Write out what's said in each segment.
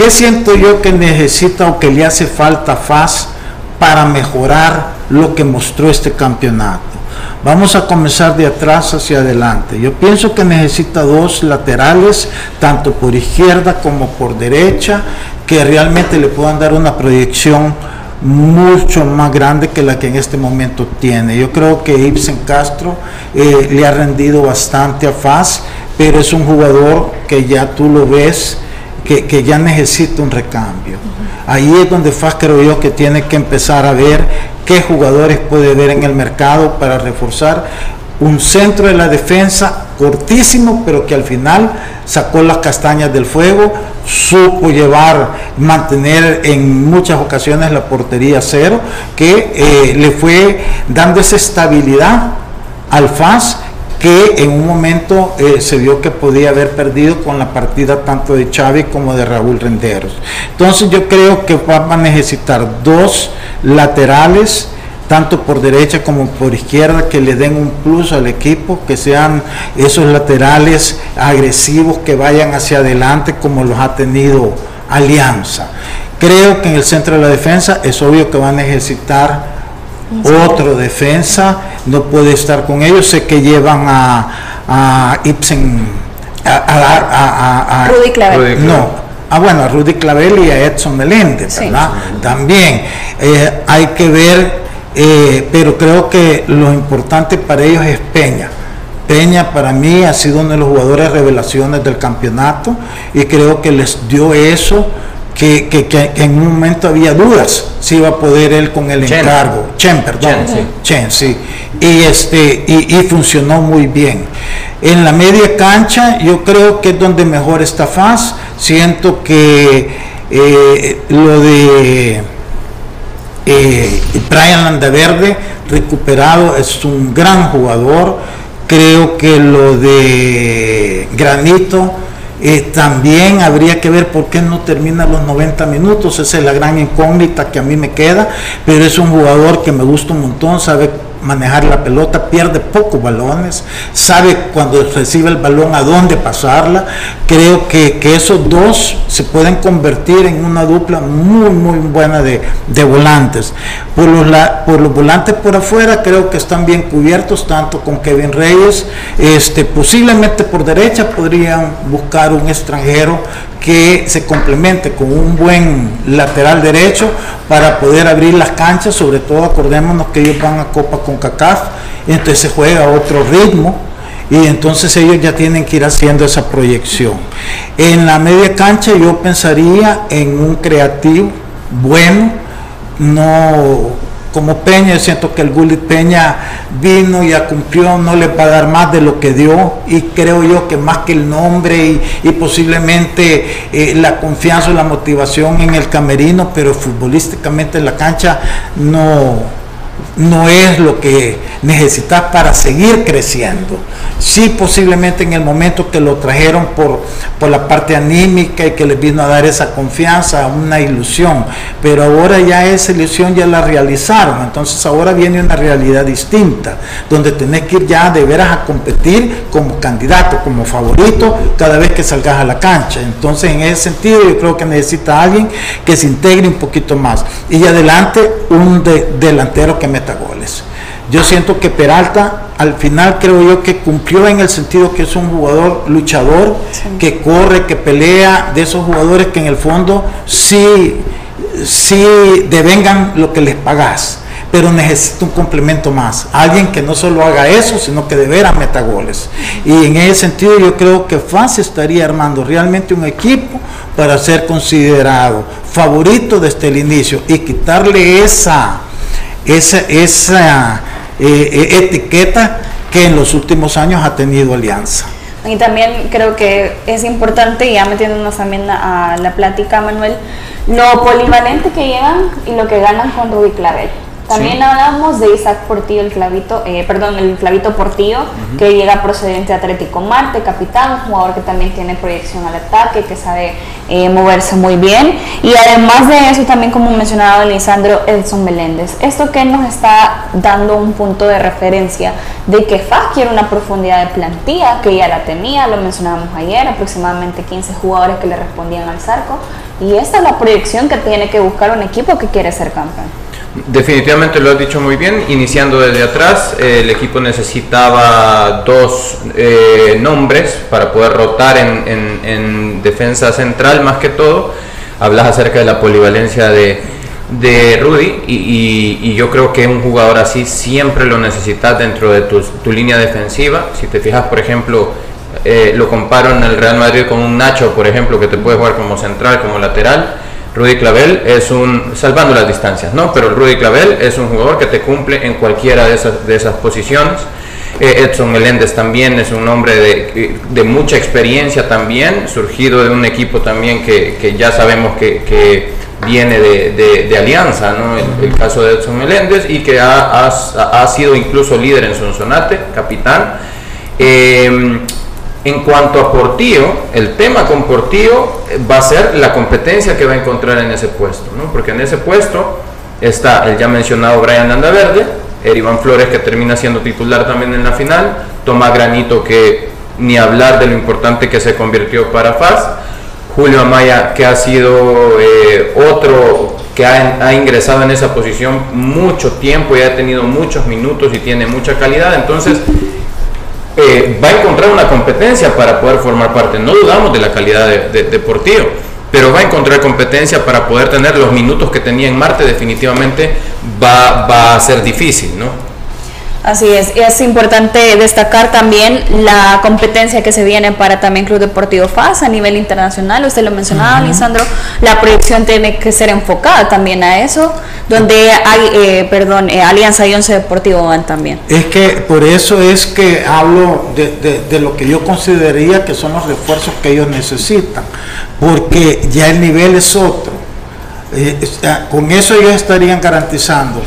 ¿Qué siento yo que necesita o que le hace falta FAS para mejorar lo que mostró este campeonato? Vamos a comenzar de atrás hacia adelante. Yo pienso que necesita dos laterales, tanto por izquierda como por derecha, que realmente le puedan dar una proyección mucho más grande que la que en este momento tiene. Yo creo que Ibsen Castro eh, le ha rendido bastante a Faz, pero es un jugador que ya tú lo ves que, ya necesita un recambio. Ahí es donde Faz creo yo que tiene que empezar a ver qué jugadores puede ver en el mercado para reforzar un centro de la defensa cortísimo, pero que al final sacó las castañas del fuego, supo llevar, mantener en muchas ocasiones la portería cero, que eh, le fue dando esa estabilidad al FAS que en un momento eh, se vio que podía haber perdido con la partida tanto de Chávez como de Raúl Renderos. Entonces yo creo que va a necesitar dos laterales tanto por derecha como por izquierda, que le den un plus al equipo, que sean esos laterales agresivos que vayan hacia adelante como los ha tenido Alianza. Creo que en el centro de la defensa es obvio que va a necesitar otro defensa, no puede estar con ellos, sé que llevan a, a Ibsen, a, Rudy Clavel. No, ah, bueno, a Rudy Clavel y a Edson Meléndez, ¿verdad? También eh, hay que ver eh, pero creo que lo importante para ellos es Peña. Peña para mí ha sido uno de los jugadores revelaciones del campeonato y creo que les dio eso que, en un momento había dudas si iba a poder él con el encargo. Chen, perdón. Chen, sí. Y, este, y, funcionó muy bien. En la media cancha yo creo que es donde mejor está Faz. Siento que eh, lo de eh, Brian Landaverde, recuperado, es un gran jugador. Creo que lo de Granito eh, también habría que ver por qué no termina los 90 minutos. Esa es la gran incógnita que a mí me queda. Pero es un jugador que me gusta un montón, sabe manejar la pelota, pierde pocos balones, sabe cuando recibe el balón a dónde pasarla. Creo que, esos dos se pueden convertir en una dupla muy, muy buena de, volantes. Por los, por los volantes por afuera creo que están bien cubiertos, tanto con Kevin Reyes, este, posiblemente por derecha podrían buscar un extranjero que se complemente con un buen lateral derecho para poder abrir las canchas, sobre todo acordémonos que ellos van a Copa con CACAF, entonces se juega a otro ritmo y entonces ellos ya tienen que ir haciendo esa proyección. En la media cancha yo pensaría en un creativo bueno, no como Peña, yo siento que el Gullit Peña vino, y cumplió, no le va a dar más de lo que dio y creo yo que más que el nombre y, posiblemente eh, la confianza o la motivación en el camerino, pero futbolísticamente en la cancha no, no es lo que necesitas para seguir creciendo. Sí, posiblemente en el momento que lo trajeron por, por la parte anímica y que les vino a dar esa confianza, una ilusión, pero ahora ya esa ilusión ya la realizaron, entonces ahora viene una realidad distinta, donde tenés que ir ya de veras a competir como candidato, como favorito, cada vez que salgas a la cancha. Entonces, en ese sentido, yo creo que necesita alguien que se integre un poquito más. Y adelante, un delantero que meta goles. Yo siento que Peralta al final creo yo que cumplió en el sentido que es un jugador luchador, que corre, que pelea, de esos jugadores que en el fondo sí, sí devengan lo que les pagas pero necesita un complemento más. Alguien que no solo haga eso, sino que de veras meta goles. Y en ese sentido yo creo que FAS estaría armando realmente un equipo para ser considerado favorito desde el inicio y quitarle esa esa, esa eh, eh, etiqueta que en los últimos años ha tenido Alianza. Y también creo que es importante, ya metiéndonos también a, la plática, Manuel, lo polivalente que llegan y lo que ganan con Rudy Clavel. También hablamos de Isaac Portillo, el clavito, eh, perdón, el clavito Portillo, que llega procedente de Atlético Marte, capitán, jugador que también tiene proyección al ataque, que sabe eh, moverse muy bien. Y además de eso, también como mencionaba Lisandro, Edson Meléndez. Esto que nos está dando un punto de referencia de que FAS quiere una profundidad de plantilla, que ya la tenía, lo mencionábamos ayer, aproximadamente 15 jugadores que le respondían al Zarco. Y esta es la proyección que tiene que buscar un equipo que quiere ser campeón. Definitivamente lo has dicho muy bien, iniciando desde atrás, eh, el equipo necesitaba dos eh, nombres para poder rotar en, defensa central más que todo. Hablas acerca de la polivalencia de, Rudy y, yo creo que un jugador así siempre lo necesitas dentro de tu, tu línea defensiva. Si te fijas, por ejemplo, eh, lo comparo en el Real Madrid con un Nacho, por ejemplo, que te puede jugar como central, como lateral Rudy Clavel es un, salvando las distancias, ¿no? Pero Rudy Clavel es un jugador que te cumple en cualquiera de esas, de esas posiciones. Eh, Edson Meléndez también es un hombre de, de, mucha experiencia también, surgido de un equipo también que, que ya sabemos que, que viene de, de, Alianza, ¿no? El, caso de Edson Meléndez y que ha, ha, ha sido incluso líder en Sonsonate, capitán. Eh, en cuanto a Portillo, el tema con Portillo eh, va a ser la competencia que va a encontrar en ese puesto, ¿no? porque en ese puesto está el ya mencionado Brian Landaverde, Erivan Flores que termina siendo titular también en la final, Tomás Granito que ni hablar de lo importante que se convirtió para FAS, Julio Amaya que ha sido eh, otro que ha, ingresado en esa posición mucho tiempo y ha tenido muchos minutos y tiene mucha calidad, entonces eh, va a encontrar una competencia para poder formar parte. No dudamos de la calidad de, deportivo, pero va a encontrar competencia para poder tener los minutos que tenía en Marte. Definitivamente va, va a ser difícil, ¿no? Así es, es importante destacar también la competencia que se viene para también Club Deportivo FAS a nivel internacional. Usted lo mencionaba, Lisandro, la proyección tiene que ser enfocada también a eso, donde hay, eh, perdón, eh, Alianza y Once Deportivo van también. Es que por eso es que hablo de, de lo que yo consideraría que son los refuerzos que ellos necesitan, porque ya el nivel es otro. Eh, con eso ellos estarían garantizando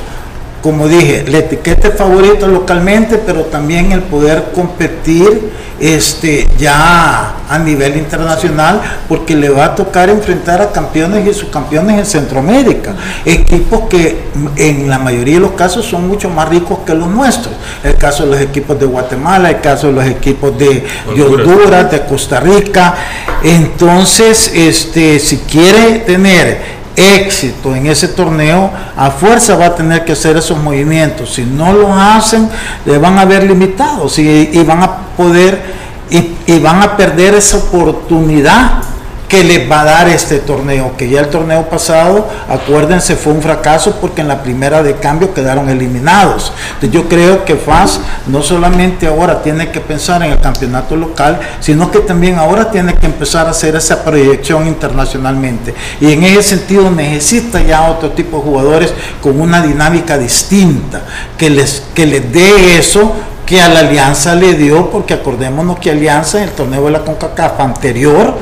como dije, la etiqueta favorito localmente, pero también el poder competir este, ya a nivel internacional, porque le va a tocar enfrentar a campeones y subcampeones en Centroamérica, equipos que en la mayoría de los casos son mucho más ricos que los nuestros. El caso de los equipos de Guatemala, el caso de los equipos de, Honduras, de Costa Rica. Entonces, este, si quiere tener éxito en ese torneo, a fuerza va a tener que hacer esos movimientos. Si no lo hacen, le van a ver limitados y, van a poder y van a perder esa oportunidad que les va a dar este torneo, que ya el torneo pasado, acuérdense, fue un fracaso porque en la primera de cambio quedaron eliminados. Entonces yo creo que FAS no solamente ahora tiene que pensar en el campeonato local, sino que también ahora tiene que empezar a hacer esa proyección internacionalmente. Y en ese sentido necesita ya otro tipo de jugadores con una dinámica distinta, que les, que les dé eso que a la Alianza le dio, porque acordémonos que Alianza en el torneo de la CONCACAF anterior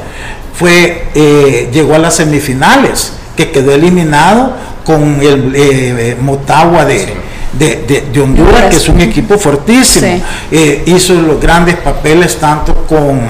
fue, eh, llegó a las semifinales, que quedó eliminado con el eh, Motagua de, de, Honduras, que es un equipo fortísimo. Eh, hizo los grandes papeles tanto con,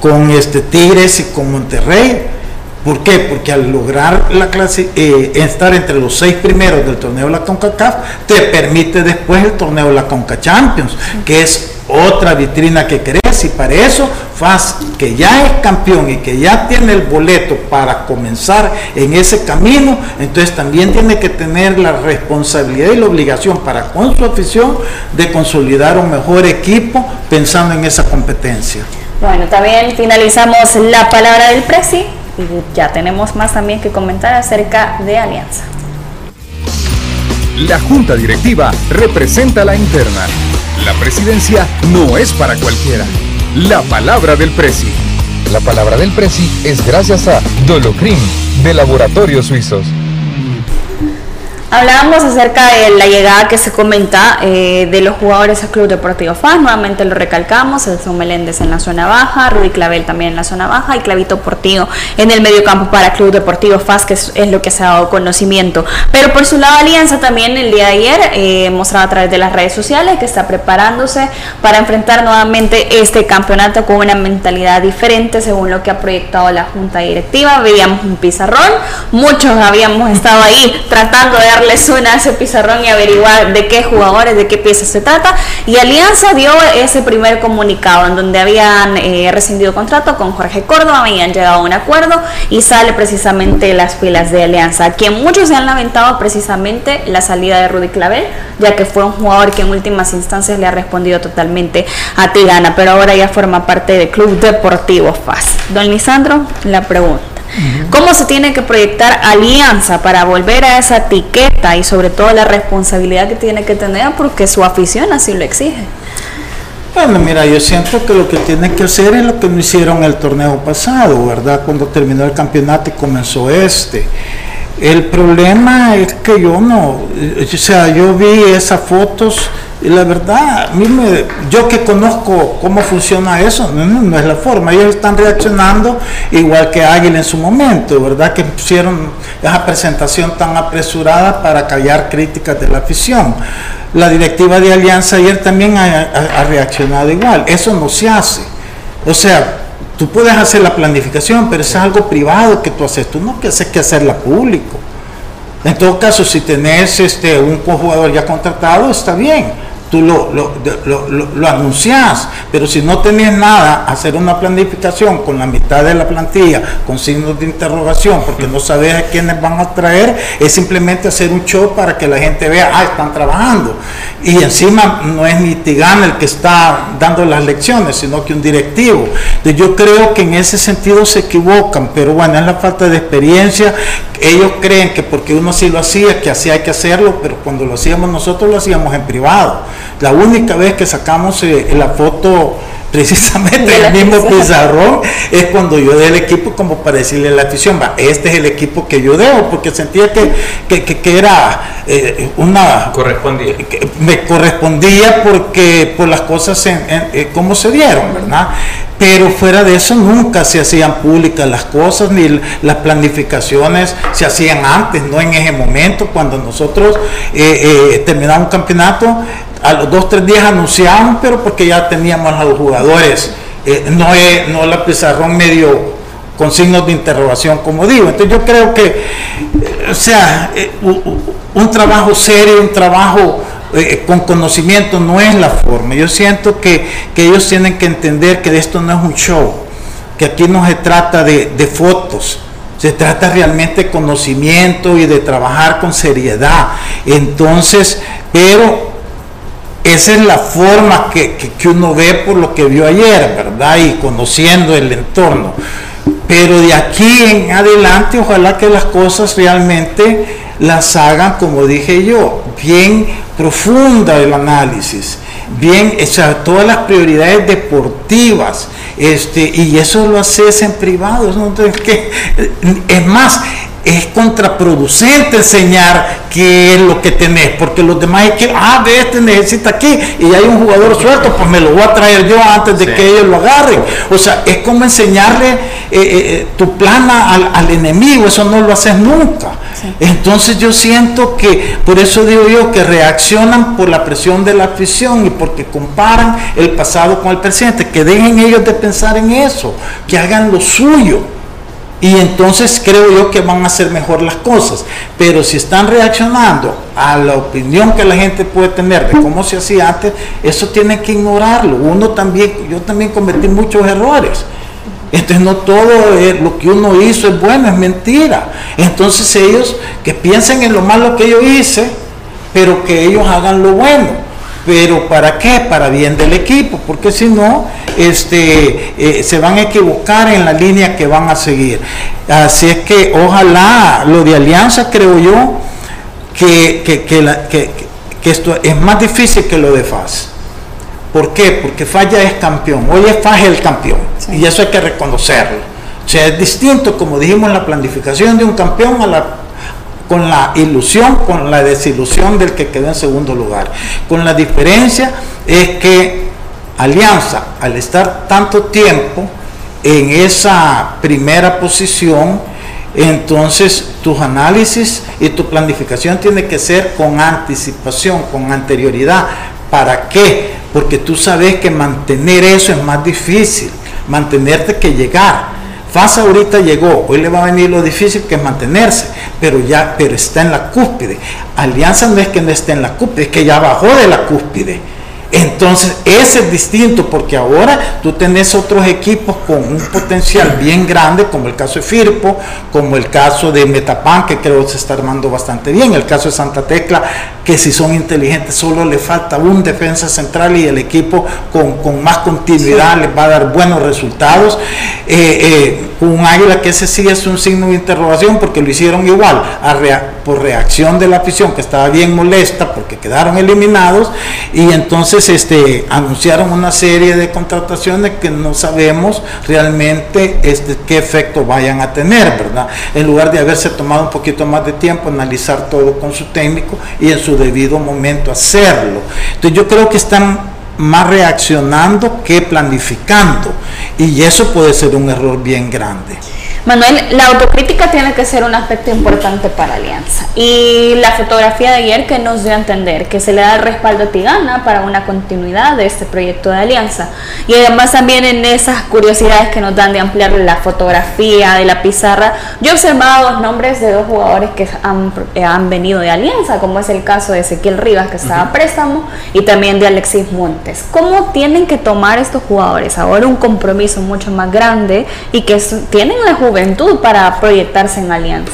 con este Tigres y con Monterrey. ¿Por qué? Porque al lograr clase, estar entre los seis primeros del torneo de la CONCACAF, te permite después el torneo de la CONCA Champions, que es otra vitrina que crees y para eso FAS que ya es campeón y que ya tiene el boleto para comenzar en ese camino, entonces también tiene que tener la responsabilidad y la obligación para con su afición de consolidar un mejor equipo pensando en esa competencia. Bueno, también finalizamos la palabra del Presi y ya tenemos más también que comentar acerca de Alianza. La Junta Directiva representa la interna. La presidencia no es para cualquiera. La palabra del Presi. La palabra del Presi es gracias a Dolocrim de Laboratorios Suizos. Hablábamos acerca de la llegada que se comenta eh, de los jugadores al Club Deportivo FAS, nuevamente lo recalcamos, Elson Meléndez en la zona baja, Rudy Clavel también en la zona baja y Clavito Portillo en el medio campo para Club Deportivo FAS, que es, lo que se ha dado conocimiento. Pero por su lado Alianza también el día de ayer eh, mostraba a través de las redes sociales que está preparándose para enfrentar nuevamente este campeonato con una mentalidad diferente según lo que ha proyectado la Junta Directiva. Veíamos un pizarrón, muchos habíamos estado ahí tratando de darle suena a ese pizarrón y averiguar de qué jugadores, de qué piezas se trata. Y Alianza dio ese primer comunicado en donde habían eh, rescindido contrato con Jorge Córdoba, habían llegado a un acuerdo y sale precisamente las filas de Alianza, quien muchos se han lamentado precisamente la salida de Rudy Clavel, ya que fue un jugador que en últimas instancias le ha respondido totalmente a Tigana, pero ahora ya forma parte del Club Deportivo FAS. Don Lisandro, la pregunta. ¿Cómo se tiene que proyectar alianza para volver a esa etiqueta y sobre todo la responsabilidad que tiene que tener porque su afición así lo exige? Bueno, mira, yo siento que lo que tiene que hacer es lo que no hicieron el torneo pasado, ¿verdad? Cuando terminó el campeonato y comenzó este. El problema es que yo no, o sea, yo vi esas fotos y la verdad, mí me, yo que conozco cómo funciona eso, no, es la forma. Ellos están reaccionando igual que Águila en su momento, ¿verdad? Que pusieron esa presentación tan apresurada para callar críticas de la afición. La directiva de Alianza ayer también ha, reaccionado igual. Eso no se hace. O sea, tú puedes hacer la planificación, pero es algo privado que tú haces. Tú no haces que hacerla público. En todo caso, si tenés este, un jugador ya contratado, está bien tú lo, lo, lo, lo, anuncias, pero si no tenés nada, hacer una planificación con la mitad de la plantilla, con signos de interrogación, porque no sabes a quiénes van a traer, es simplemente hacer un show para que la gente vea, ah, están trabajando. Y encima no es ni Tigana el que está dando las lecciones, sino que un directivo. Entonces yo creo que en ese sentido se equivocan, pero bueno, es la falta de experiencia. Ellos creen que porque uno sí lo hacía, que así hay que hacerlo, pero cuando lo hacíamos nosotros lo hacíamos en privado. La única vez que sacamos eh, la foto precisamente el mismo pizarrón es cuando yo dé el equipo como para decirle a la afición, va, este es el equipo que yo debo, porque sentía que, que, era eh, una... Correspondía. me correspondía porque por las cosas en, eh, como se dieron, ¿verdad? Pero fuera de eso nunca se hacían públicas las cosas, ni las planificaciones se hacían antes, no en ese momento, cuando nosotros eh, terminamos un campeonato, a los dos, tres días anunciamos, pero porque ya teníamos a los jugadores, eh, no, no la pizarrón medio con signos de interrogación, como digo. Entonces yo creo que, eh, o sea, eh, un, trabajo serio, un trabajo con conocimiento no es la forma. Yo siento que, que, ellos tienen que entender que esto no es un show, que aquí no se trata de, de fotos. Se trata realmente de conocimiento y de trabajar con seriedad. Entonces, pero esa es la forma que, uno ve por lo que vio ayer, ¿verdad? Y conociendo el entorno. Pero de aquí en adelante, ojalá que las cosas realmente las hagan, como dije yo, bien profunda el análisis, bien, o sea, todas las prioridades deportivas, este, y eso lo haces en privado, es más, es contraproducente enseñar qué es lo que tenés, porque los demás es que, ah, de este necesita aquí y hay un jugador suelto, pues me lo voy a traer yo antes de que ellos lo agarren. O sea, es como enseñarle eh, eh, eh, tu plana al, enemigo, eso no lo haces nunca. Entonces yo siento que, por eso digo yo, que reaccionan por la presión de la afición y porque comparan el pasado con el presente, que dejen ellos de pensar en eso, que hagan lo suyo y entonces creo yo que van a hacer mejor las cosas. Pero si están reaccionando a la opinión que la gente puede tener de cómo se hacía antes, eso tiene que ignorarlo. Uno también, yo también cometí muchos errores. Entonces no todo lo que uno hizo es bueno, es mentira. Entonces ellos que piensen en lo malo que yo hice, pero que ellos hagan lo bueno. Pero ¿para qué? Para bien del equipo, porque si no, este, eh, se van a equivocar en la línea que van a seguir. Así es que ojalá lo de Alianza, creo yo, que, que, esto es más difícil que lo de FAS. ¿Por qué? Porque Falla es campeón. Hoy es FAS el campeón. Y eso hay que reconocerlo. O sea, es distinto, como dijimos, la planificación de un campeón a la con la ilusión, con la desilusión del que quedó en segundo lugar. Con la diferencia es que Alianza, al estar tanto tiempo en esa primera posición, entonces tus análisis y tu planificación tiene que ser con anticipación, con anterioridad. ¿Para qué? Porque tú sabes que mantener eso es más difícil, mantenerte que llegar. FASA ahorita llegó, hoy le va a venir lo difícil que es mantenerse, pero ya, pero está en la cúspide. Alianza no es que no esté en la cúspide, es que ya bajó de la cúspide entonces, ese es distinto porque ahora tú tenés otros equipos con un potencial bien grande, como el caso de Firpo, como el caso de Metapan, que creo que se está armando bastante bien, el caso de Santa Tecla, que si son inteligentes solo le falta un defensa central y el equipo con, más continuidad les va a dar buenos resultados. Eh, eh, un Águila que ese sí es un signo de interrogación porque lo hicieron igual, por reacción de la afición que estaba bien molesta porque quedaron eliminados y entonces este, anunciaron una serie de contrataciones que no sabemos realmente este, qué efecto vayan a tener, ¿verdad? En lugar de haberse tomado un poquito más de tiempo, analizar todo con su técnico y en su debido momento hacerlo. Entonces yo creo que están más reaccionando que planificando. Y eso puede ser un error bien grande. Manuel, la autocrítica tiene que ser un aspecto importante para Alianza. Y la fotografía de ayer que nos dio a entender que se le da el respaldo a Tigana para una continuidad de este proyecto de Alianza. Y además también en esas curiosidades que nos dan de ampliar la fotografía de la pizarra, yo he observado los nombres de dos jugadores que han, eh, han venido de Alianza, como es el caso de Ezequiel Rivas, que estaba a préstamo, y también de Alexis Montes. ¿Cómo tienen que tomar estos jugadores ahora un compromiso mucho más grande y que tienen la juventud juventud para proyectarse en Alianza.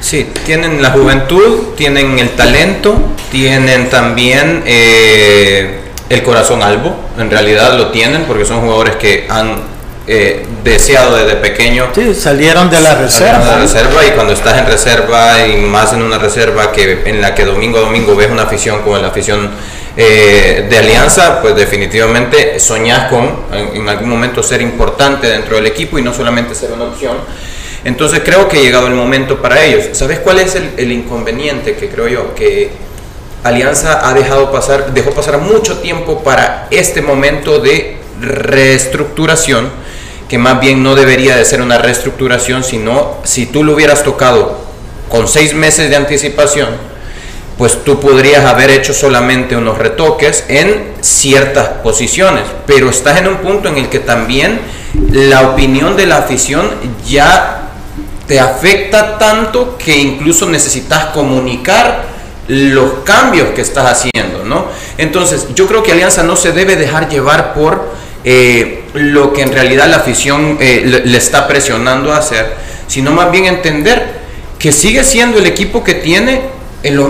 Sí, tienen la juventud, tienen el talento, tienen también eh, el corazón albo, en realidad lo tienen porque son jugadores que han eh, deseado desde pequeño. Sí, salieron de la reserva. De la reserva y cuando estás en reserva y más en una reserva que en la que domingo a domingo ves una afición como la afición eh, de Alianza, pues definitivamente soñás con en, algún momento ser importante dentro del equipo y no solamente ser una opción. Entonces creo que ha llegado el momento para ellos. ¿Sabes cuál es el, inconveniente que creo yo? Que Alianza ha dejado pasar, dejó pasar mucho tiempo para este momento de reestructuración, que más bien no debería de ser una reestructuración, sino si tú lo hubieras tocado con seis meses de anticipación, pues tú podrías haber hecho solamente unos retoques en ciertas posiciones, pero estás en un punto en el que también la opinión de la afición ya te afecta tanto que incluso necesitas comunicar los cambios que estás haciendo, ¿no? Entonces, yo creo que Alianza no se debe dejar llevar por eh, lo que en realidad la afición eh, le está presionando a hacer, sino más bien entender que sigue siendo el equipo que tiene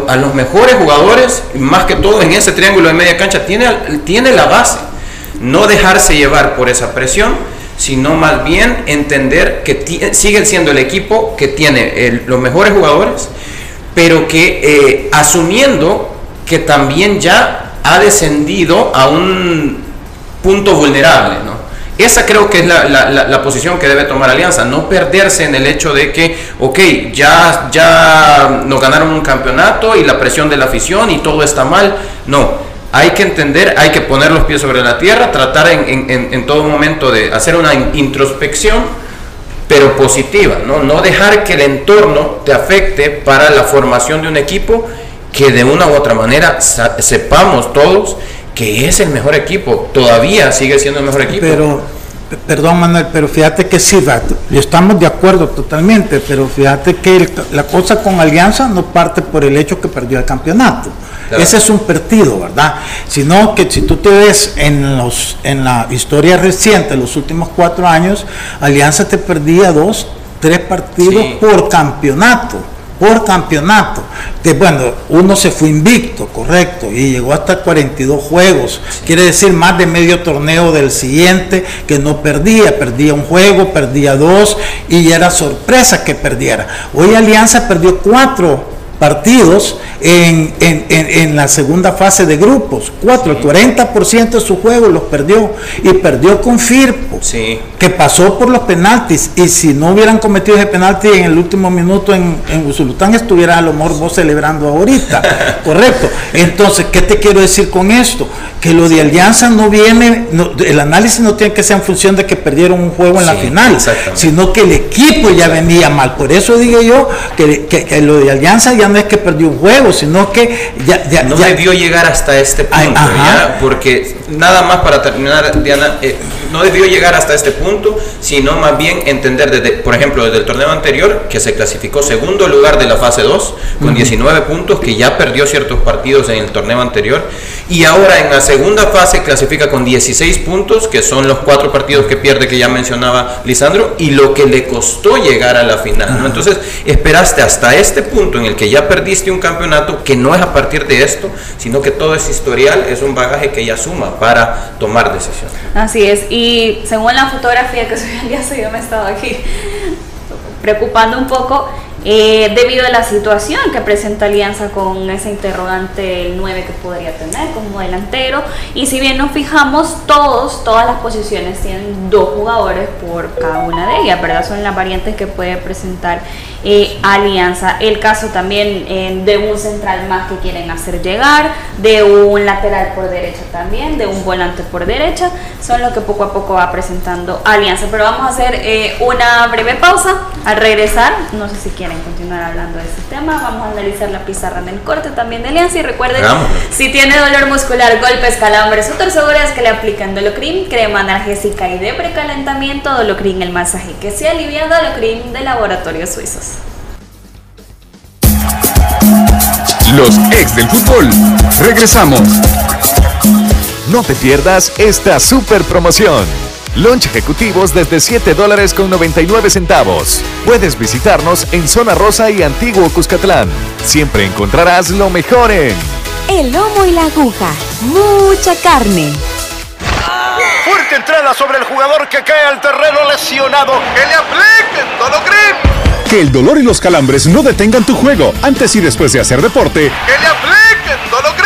a los mejores jugadores, más que todo en ese triángulo de media cancha, tiene, tiene la base. No dejarse llevar por esa presión, sino más bien entender que sigue siendo el equipo que tiene los mejores jugadores, pero que eh, asumiendo que también ya ha descendido a un punto vulnerable, ¿no? Esa creo que es la, posición que debe tomar Alianza, no perderse en el hecho de que, ok, ya, ya nos ganaron un campeonato y la presión de la afición y todo está mal. No, hay que entender, hay que poner los pies sobre la tierra, tratar en, todo momento de hacer una introspección, pero positiva, ¿no? no dejar que el entorno te afecte para la formación de un equipo que de una u otra manera sepamos todos que es el mejor equipo, todavía sigue siendo el mejor equipo. Pero, perdón Manuel, pero fíjate que sí, estamos de acuerdo totalmente, pero fíjate que la cosa con Alianza no parte por el hecho que perdió el campeonato. Ese es un partido, ¿verdad? Sino que si tú te ves en, los, en la historia reciente, los últimos cuatro años, Alianza te perdía dos, tres partidos por campeonato por campeonato. De, bueno, uno se fue invicto, correcto, y llegó hasta 42 juegos. Quiere decir más de medio torneo del siguiente que no perdía. Perdía un juego, perdía dos y era sorpresa que perdiera. Hoy Alianza perdió cuatro partidos en, en, la segunda fase de grupos. Cuatro, el 40% de su juego los perdió y perdió con Firpo, que pasó por los penaltis. Y si no hubieran cometido ese penalti en el último minuto en, en Usulután, estuviera a lo mejor vos celebrando ahorita. Correcto. Entonces, ¿qué te quiero decir con esto? Que lo de Alianza no viene, el análisis no tiene que ser en función de que perdieron un juego en la final, sino que el equipo ya venía mal. Por eso digo yo que, que lo de Alianza ya no es que perdió un juego, sino que ya, no debió llegar hasta este punto, porque nada más para terminar, Diana, eh, no debió llegar hasta este punto, sino más bien entender, desde, por ejemplo, desde el torneo anterior, que se clasificó segundo lugar de la fase 2, con 19 puntos, que ya perdió ciertos partidos en el torneo anterior, y ahora en la segunda fase clasifica con 16 puntos, que son los cuatro partidos que pierde que ya mencionaba Lisandro, y lo que le costó llegar a la final. Entonces, esperaste hasta este punto en el que ya perdiste un campeonato, que no es a partir de esto, sino que todo es historial, es un bagaje que ya suma para tomar decisiones. Así es, y según la fotografía que soy el día yo me estaba aquí preocupando un poco eh, debido a la situación que presenta Alianza con ese interrogante el 9 que podría tener como delantero. Y si bien nos fijamos, todos, todas las posiciones tienen dos jugadores por cada una de ellas, ¿verdad? Son las variantes que puede presentar eh, Alianza. El caso también eh, de un central más que quieren hacer llegar, de un lateral por derecha también, de un volante por derecha, son lo que poco a poco va presentando Alianza. Pero vamos a hacer una breve pausa al regresar. No sé si quieren continuar hablando de este tema. Vamos a analizar la pizarra en el corte también de Alianza y recuerden, si tiene dolor muscular, golpes, calambres o torceduras que le aplican Dolocrin, crema analgésica y de precalentamiento, Dolocrin el masaje que se alivia, Dolocrin de laboratorios suizos. Los ex del fútbol. Regresamos. No te pierdas esta super promoción. Lunch ejecutivos desde 7 dólares con 99 centavos. Puedes visitarnos en Zona Rosa y Antiguo Cuscatlán. Siempre encontrarás lo mejor en El lomo y la aguja. Mucha carne. Fuerte entrada sobre el jugador que cae al terreno lesionado. Que le apliquen Dolocrim. Que el dolor y los calambres no detengan tu juego antes y después de hacer deporte. Que le apliquen Dolocrim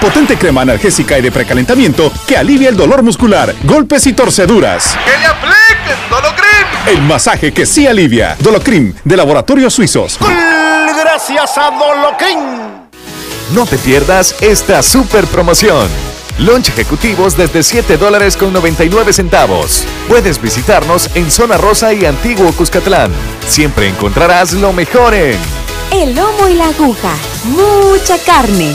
Potente crema analgésica y de precalentamiento que alivia el dolor muscular, golpes y torceduras. ¡Que le apliquen Dolocrim! El masaje que sí alivia. Dolocrim, de Laboratorios Suizos. Gracias a Dolocrim. No te pierdas esta super promoción. Lunch ejecutivos desde 7 dólares con 99 centavos. Puedes visitarnos en Zona Rosa y Antiguo Cuscatlán. Siempre encontrarás lo mejor en El lomo y la aguja. Mucha carne.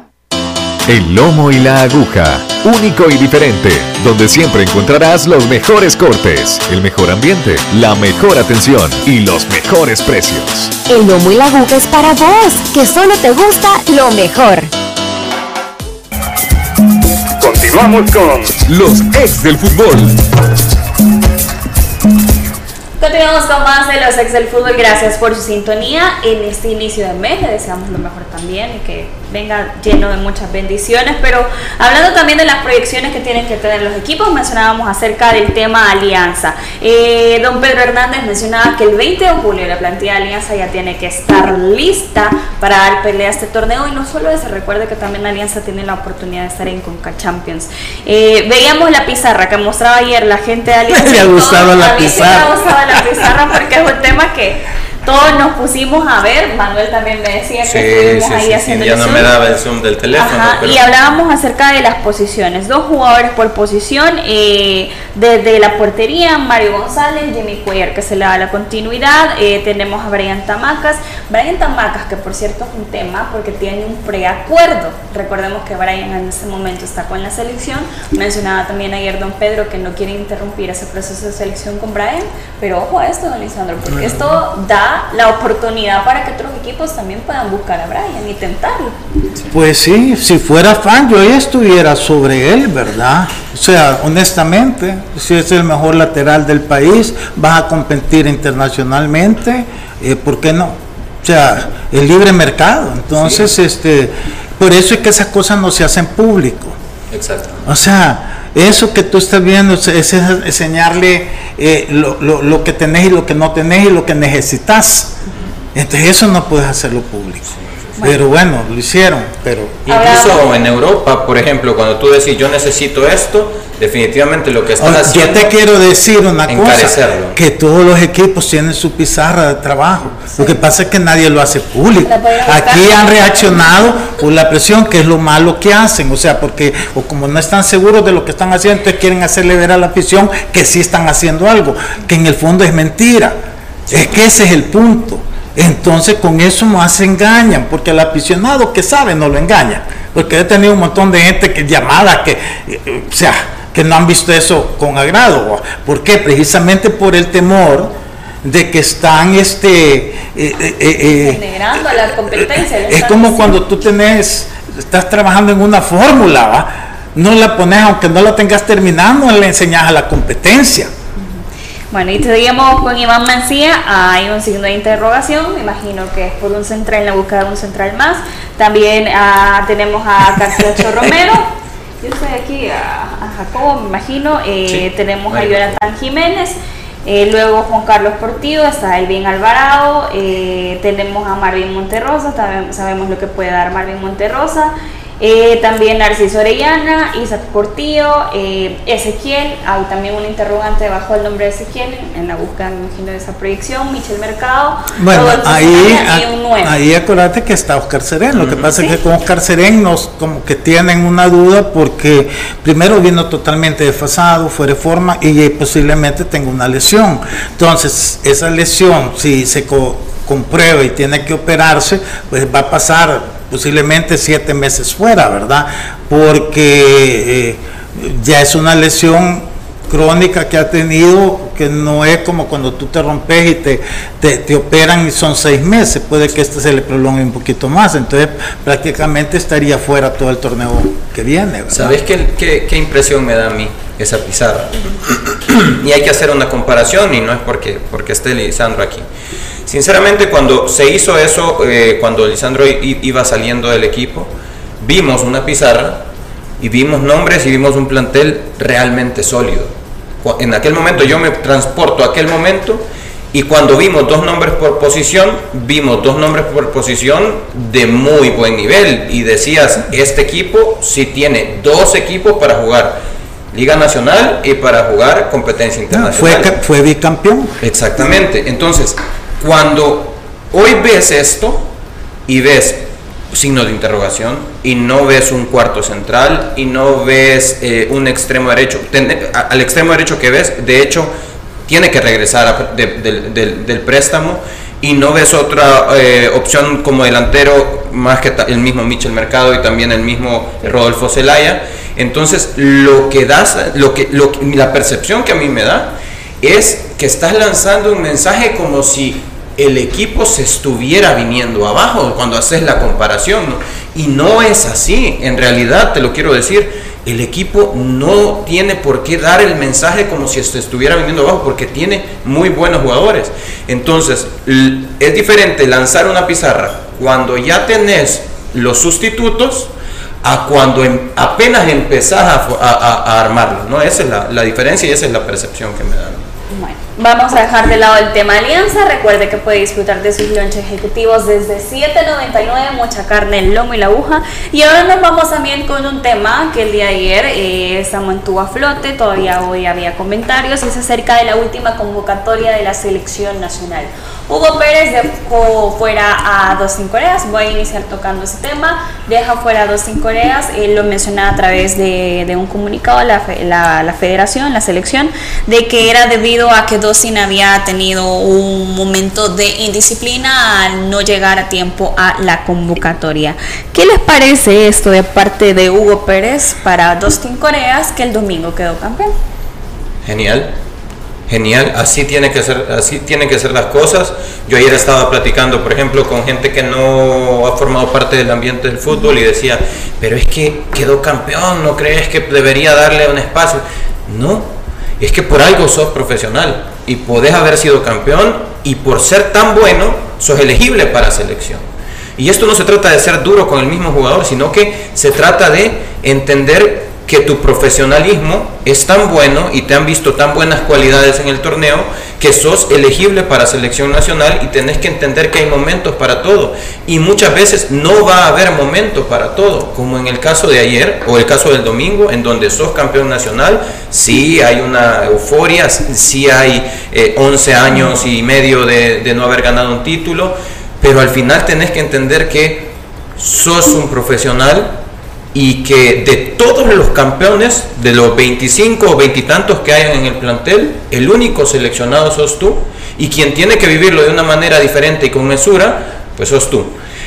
El lomo y la aguja, único y diferente, donde siempre encontrarás los mejores cortes, el mejor ambiente, la mejor atención y los mejores precios. El lomo y la aguja es para vos, que solo te gusta lo mejor. Continuamos con los ex del fútbol. Continuamos con más de los ex del fútbol. Gracias por su sintonía en este inicio de mes. Le deseamos lo mejor también y que venga lleno de muchas bendiciones, pero hablando también de las proyecciones que tienen que tener los equipos, mencionábamos acerca del tema alianza. Eh, don Pedro Hernández mencionaba que el 20 de julio la plantilla de alianza ya tiene que estar lista para dar pelea a este torneo y no solo eso, recuerde que también alianza tiene la oportunidad de estar en Conca Champions. Eh, veíamos la pizarra que mostraba ayer la gente de alianza. Me ha gustado la pizarra. me ha gustado la pizarra porque es un tema que todos nos pusimos a ver, Manuel también me decía que Sí, estuvimos sí, ahí sí, haciendo sí, ya el no zoom. me daba el zoom del teléfono. Ajá, pero- y hablábamos acerca de las posiciones, dos jugadores por posición, eh, desde la portería, Mario González, Jimmy Cuellar, que se le da la continuidad, eh, tenemos a Brian Tamacas, Brian Tamacas, que por cierto es un tema porque tiene un preacuerdo, recordemos que Brian en este momento está con la selección, mencionaba también ayer don Pedro que no quiere interrumpir ese proceso de selección con Brian, pero ojo a esto, don Lisandro, porque esto da la oportunidad para que otros equipos también puedan buscar a Brian y tentarlo. Pues sí, si fuera fan, yo ya estuviera sobre él, ¿verdad? O sea, honestamente, si es el mejor lateral del país, vas a competir internacionalmente, eh, ¿por qué no? O sea, el libre mercado. Entonces, este, por eso es que esas cosas no se hacen público. Exacto. O sea, eso que tú estás viendo es, enseñarle eh, lo, lo- lo que tenés y lo que no tenés y lo que necesitas. Entonces eso no puedes hacerlo público. Pero bueno, lo hicieron, pero Incluso Ahora- en Europa, por ejemplo, cuando tú decís yo necesito esto, definitivamente lo que estás Ahora, yo haciendo. te quiero decir una cosa, que todos los equipos tienen su pizarra de trabajo. Lo que pasa es que nadie lo hace público. Aquí han reaccionado por la presión, que es lo malo que hacen. O sea, porque o como no están seguros de lo que están haciendo, entonces quieren hacerle ver a la afición que sí están haciendo algo, que en el fondo es mentira. Es que ese es el punto. Entonces con eso más se engañan, porque el aficionado que sabe no lo engaña. Porque he tenido un montón de gente que llamada que, eh, o sea, que no han visto eso con agrado. ¿Por qué? Precisamente por el temor de que están este eh, eh, eh, Generando la competencia. es como cuando tú tenés, estás trabajando en una fórmula, ¿va? no la pones, aunque no la tengas terminada, no le enseñas a la competencia. Bueno, y seguimos con Iván Mancía. Hay un signo de interrogación. Me imagino que es por un central, en la búsqueda de un central más. También ah, tenemos a Carlos Romero. Yo estoy aquí a, a Jacobo, me imagino. Eh, Sí, tenemos a. Jonathan Jiménez. Eh, luego Juan Carlos Portillo, está Elvin Alvarado, eh, tenemos a Marvin Monterrosa, sabe- sabemos lo que puede dar Marvin Monterrosa, eh, también Narciso Orellana, Isaac Portillo, eh, Ezequiel, hay también un interrogante bajo el nombre de Ezequiel en la búsqueda, me imagino, de esa proyección, Michel Mercado, Bueno, Rodolfo ahí, nueve. ahí acuérdate que está Oscar Serén. Lo que pasa es que con Oscar Serén nos como que tienen una duda porque primero vino totalmente desfasado, fuera de forma y posiblemente tenga una lesión. Entonces, esa lesión, si se co- comprueba y tiene que operarse, pues va a pasar posiblemente siete meses fuera, ¿verdad? Porque eh, ya es una lesión crónica que ha tenido, que no es como cuando tú te rompes y te, te, operan y son seis meses, puede que este se le prolongue un poquito más, entonces prácticamente estaría fuera todo el torneo que viene. ¿Sabes qué, qué, qué impresión me da a mí esa pizarra? y hay que hacer una comparación y no es porque, porque esté Lisandro aquí. Sinceramente, cuando se hizo eso, eh, cuando Lisandro iba saliendo del equipo, vimos una pizarra y vimos nombres y vimos un plantel realmente sólido. En aquel momento yo me transporto a aquel momento y cuando vimos dos nombres por posición, vimos dos nombres por posición de muy buen nivel y decías, este equipo sí tiene dos equipos para jugar Liga Nacional y para jugar competencia No, internacional. fue, fue bicampeón. Exactamente. Entonces, cuando hoy ves esto y ves signo de interrogación y no ves un cuarto central y no ves eh, un extremo derecho, al extremo derecho que ves, de hecho, tiene que regresar del- préstamo y no ves otra eh, opción como delantero más que el mismo Michel Mercado y también el mismo Rodolfo Zelaya. Entonces, lo que das, lo la percepción que a mí me da es que estás lanzando un mensaje como si el equipo se estuviera viniendo abajo cuando haces la comparación. Y no es así. En realidad, te lo quiero decir, el equipo no tiene por qué dar el mensaje como si se estuviera viniendo abajo porque tiene muy buenos jugadores. Entonces, es diferente lanzar una pizarra cuando ya tenés los sustitutos a cuando em- apenas empezás a, a-. ¿no? Esa es la, la diferencia y esa es la percepción que me dan. Bueno, vamos a dejar de lado el tema alianza. Recuerde que puede disfrutar de sus lunches ejecutivos desde 7.99, mucha carne, el lomo y la aguja. Y ahora nos vamos también con un tema que el día de ayer eh, se mantuvo a flote, todavía hoy había comentarios, es acerca de la última convocatoria de la selección nacional. Hugo Pérez dejó fuera a dos sin Coreas, voy a iniciar tocando ese tema, deja fuera a dos sin Coreas, él lo mencionaba a través de, un comunicado la, la, la, federación, la selección, de que era debido a que Dossin había tenido un momento de indisciplina al no llegar a tiempo a la convocatoria. ¿Qué les parece esto de parte de Hugo Pérez para Dustin Coreas que el domingo quedó campeón? Genial, genial, así tiene que ser, así tienen que ser las cosas. Yo ayer estaba platicando, por ejemplo, con gente que no ha formado parte del ambiente del fútbol y decía, pero es que quedó campeón, ¿no crees que debería darle un espacio? No, es que por algo sos profesional y podés haber sido campeón y por ser tan bueno sos elegible para selección. Y esto no se trata de ser duro con el mismo jugador, sino que se trata de entender que tu profesionalismo es tan bueno y te han visto tan buenas cualidades en el torneo que sos elegible para selección nacional y tenés que entender que hay momentos para todo. Y muchas veces no va a haber momentos para todo, como en el caso de ayer o el caso del domingo, en donde sos campeón nacional, sí hay una euforia, sí hay 11 eh, años y medio de, de no haber ganado un título, pero al final tenés que entender que sos un profesional y que de todos los campeones, de los 25 o 20 tantos que hay en el plantel, el único seleccionado sos tú y quien tiene que vivirlo de una manera diferente y con mesura, pues sos tú.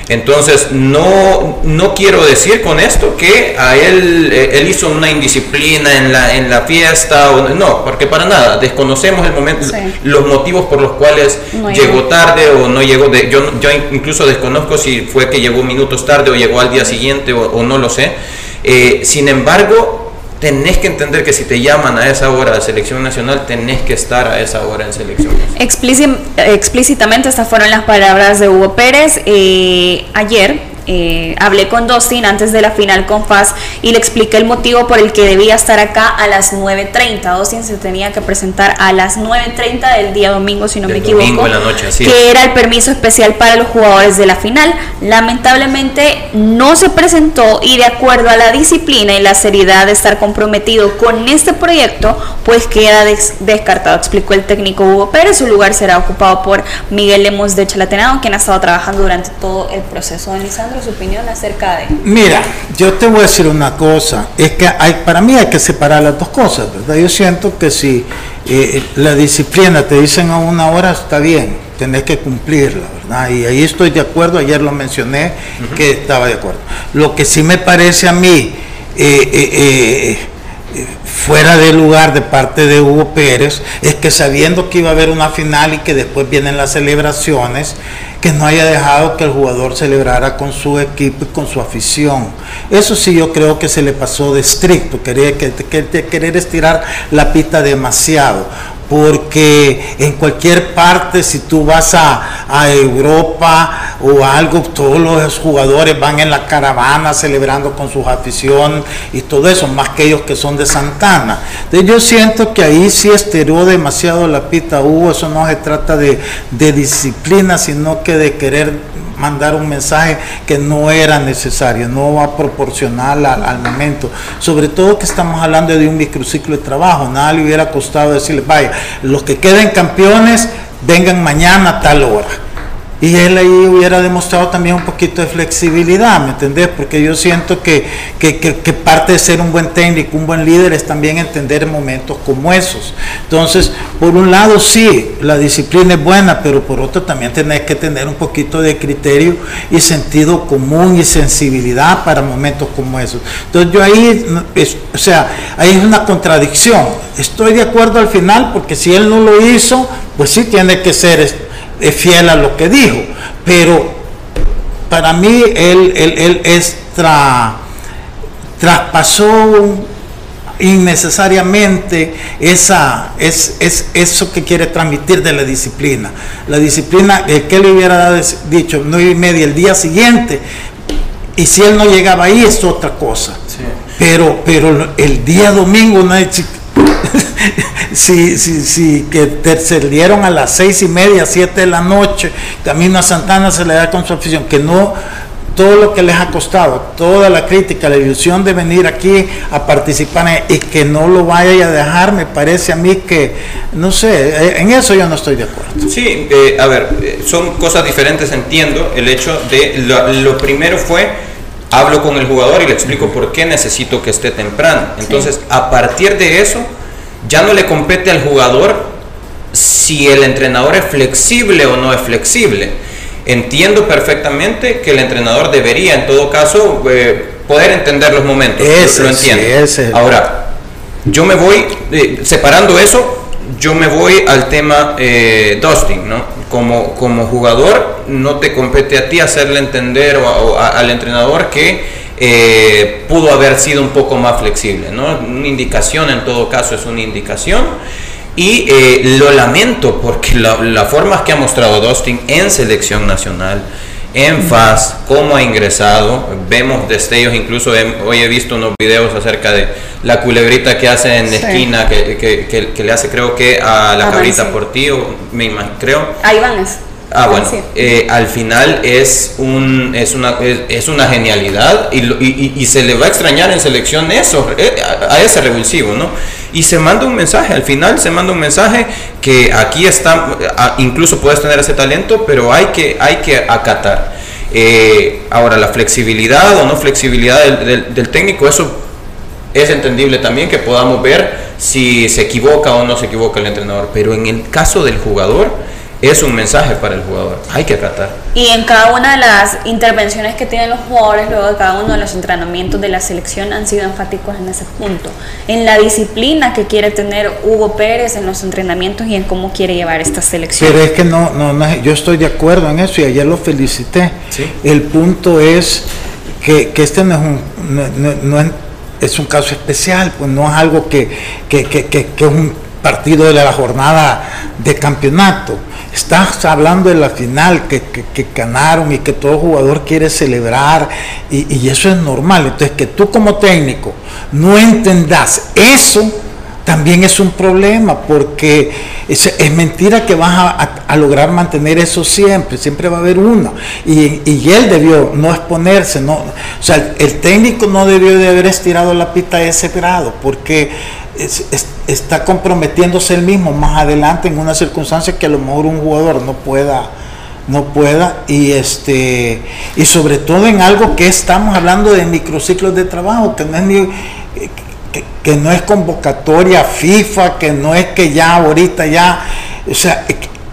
Entonces, no, no quiero decir con esto que a él, eh, él hizo una indisciplina en la, en la fiesta, o, no, porque para nada, desconocemos el momento, los motivos por los cuales llegó tarde o no llegó, de, yo, yo incluso desconozco si fue que llegó minutos tarde o llegó al día siguiente o, no lo sé. Eh, sin embargo, tenés que entender que si te llaman a esa hora de selección nacional, tenés que estar a esa hora en selección explícitamente estas fueron las palabras de Hugo Pérez. Eh, ayer eh, hablé con Dustin antes de la final con FAS y le expliqué el motivo por el que debía estar acá a las 9.30. Dustin se tenía que presentar a las 9.30 del día domingo, si no me equivoco, que era el permiso especial para los jugadores de la final. Lamentablemente no se presentó y de acuerdo a la disciplina y la seriedad de estar comprometido con este proyecto, pues queda descartado, explicó el técnico Hugo Pérez. Su lugar será ocupado por Miguel Lemos de Chalatenado, quien ha estado trabajando durante todo el proceso de Lisandro su opinión acerca de... Mira, yo te voy a decir una cosa, es que hay, para mí hay que separar las dos cosas, ¿verdad? Yo siento que si eh, la disciplina te dicen a una hora, está bien, tenés que cumplirla, ¿verdad? Y ahí estoy de acuerdo, ayer lo mencioné, que estaba de acuerdo. Lo que sí me parece a mí... Eh, eh, fuera de lugar de parte de Hugo Pérez es que sabiendo que iba a haber una final y que después vienen las celebraciones, que no haya dejado que el jugador celebrara con su equipo y con su afición. Eso sí yo creo que se le pasó de estricto, querer, querer estirar la pista demasiado porque en cualquier parte, si tú vas a, a, Europa o algo, todos los jugadores van en la caravana celebrando con sus afición y todo eso, más que ellos que son de Santana. Entonces yo siento que ahí sí estiró demasiado la pita Hugo, eso no se trata de, de disciplina, sino que de querer mandar un mensaje que no era necesario, no va a proporcionar al, momento. Sobre todo que estamos hablando de un microciclo de trabajo, nada le hubiera costado decirle, vaya, los que queden campeones, vengan mañana a tal hora y él ahí hubiera demostrado también un poquito de flexibilidad, ¿me entendés? Porque yo siento que, parte de ser un buen técnico, un buen líder es también entender momentos como esos. Entonces, por un lado sí, la disciplina es buena, pero por otro también tenés que tener un poquito de criterio y sentido común y sensibilidad para momentos como esos. Entonces yo ahí, o sea, ahí es una contradicción. Estoy de acuerdo al final porque si él no lo hizo, pues sí tiene que ser es fiel a lo que dijo, pero para mí él, él, traspasó innecesariamente esa, es, es, eso que quiere transmitir de la disciplina. La disciplina, el que le hubiera dicho nueve y media el día siguiente, y si él no llegaba ahí es otra cosa. Pero, pero el día domingo, si, si, si que te salieron a las seis y media, siete de la noche, camino a Santana se le da con su afición, que no todo lo que les ha costado, toda la crítica, la ilusión de venir aquí a participar y que no lo vaya a dejar, me parece a mí que, no sé, eh, en eso yo no estoy de acuerdo. Sí, eh, a ver, eh, son cosas diferentes, entiendo. El hecho de, lo, lo primero fue, hablo con el jugador y le explico por qué necesito que esté temprano. Entonces, a partir de eso, ya no le compete al jugador si el entrenador es flexible o no es flexible. Entiendo perfectamente que el entrenador debería, en todo caso, eh, poder entender los momentos. Ese, lo entiendo. sí, ese. Ahora, yo me voy, eh, separando eso, yo me voy al tema eh, Dustin, ¿no? Como, como jugador, no te compete a ti hacerle entender o al entrenador que eh, pudo haber sido un poco más flexible, ¿no? Una indicación en todo caso es una indicación. Y eh, lo lamento porque la, la forma que ha mostrado Dustin en selección nacional, en FAS, cómo ha ingresado, vemos destellos, incluso he- hoy he visto unos videos acerca de la culebrita que hace en la Sí. esquina, que, que- que- que le hace creo que a la Ah, cabrita sí. por ti, o me creo. Ahí van es. Ah, bueno, eh, al final es, un, es, una, es, es una genialidad y, y- y- se le va a extrañar en selección eso, eh, a, a ese revulsivo, ¿no? Y se manda un mensaje, al final se manda un mensaje que aquí está, incluso puedes tener ese talento, pero hay que, hay que acatar. Eh, ahora, la flexibilidad o no flexibilidad del, del- del técnico, eso es entendible también que podamos ver si se equivoca o no se equivoca el entrenador, pero en el caso del jugador es un mensaje para el jugador, hay que acatar. Y en cada una de las intervenciones que tienen los jugadores, luego de cada uno de los entrenamientos de la selección, han sido enfáticos en ese punto. En la disciplina que quiere tener Hugo Pérez en los entrenamientos y en cómo quiere llevar esta selección. Pero es que no, no, no, yo estoy de acuerdo en eso y ayer lo felicité. Sí. El punto es que, que este no es un, no, no- no es, es un caso especial, pues no es algo que, que, que- que- que es un partido de la jornada de campeonato. Estás hablando de la final que, que- que ganaron y que todo jugador quiere celebrar y, y eso es normal. Entonces que tú como técnico no entendas eso también es un problema porque es, es mentira que vas a, a- lograr mantener eso siempre, siempre va a haber uno. Y, y él debió no exponerse, no, o sea, el, el técnico no debió de haber estirado la pita a ese grado porque es- es- está comprometiéndose él mismo más adelante en una circunstancia que a lo mejor un jugador no pueda no pueda. Y este y sobre todo en algo que estamos hablando de microciclos de trabajo que no es ni que no es convocatoria FIFA, que no es que ya ahorita ya, o sea,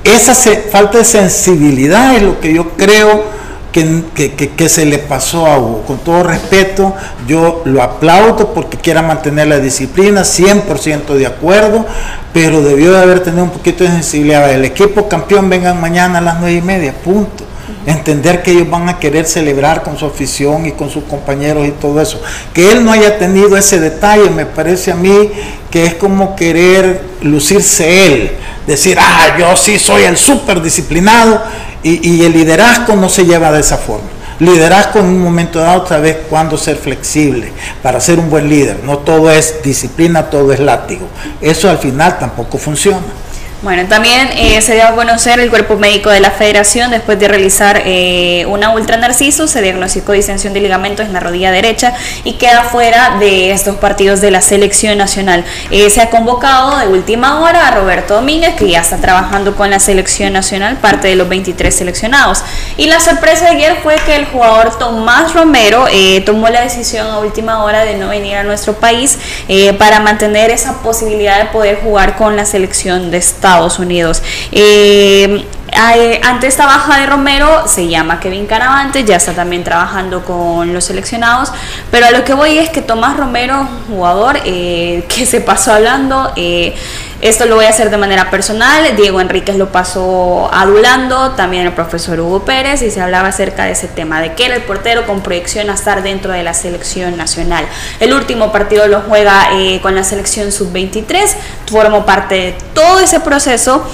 esa se- falta de sensibilidad es lo que yo creo que, que- que- se le pasó a Hugo. Con todo respeto, yo lo aplaudo porque quiera mantener la disciplina, 100% de acuerdo, pero debió de haber tenido un poquito de sensibilidad. El equipo campeón vengan mañana a las nueve y media, punto entender que ellos van a querer celebrar con su afición y con sus compañeros y todo eso. Que él no haya tenido ese detalle, me parece a mí que es como querer lucirse él, decir, ah, yo sí soy el súper disciplinado y, y el liderazgo no se lleva de esa forma. Liderazgo en un momento dado, otra vez, cuando ser flexible para ser un buen líder. No todo es disciplina, todo es látigo. Eso al final tampoco funciona. Bueno, también eh, se dio a conocer el cuerpo médico de la federación después de realizar eh, una ultra narciso, se diagnosticó distensión de ligamentos en la rodilla derecha y queda fuera de estos partidos de la selección nacional. Eh, se ha convocado de última hora a Roberto Domínguez, que ya está trabajando con la selección nacional, parte de los 23 seleccionados. Y la sorpresa de ayer fue que el jugador Tomás Romero tomó la decisión a última hora de no venir a nuestro país para mantener esa posibilidad de poder jugar con la selección de Unidos. Eh, ante esta baja de Romero se llama Kevin Caravante, ya está también trabajando con los seleccionados, pero a lo que voy es que Tomás Romero, jugador eh, que se pasó hablando, eh, esto lo voy a hacer de manera personal, Diego Enríquez lo pasó adulando, también el profesor Hugo Pérez, y se hablaba acerca de ese tema, de que era el portero con proyección a estar dentro de la selección nacional. El último partido lo juega eh, con la selección sub-23, formó parte de todo ese proceso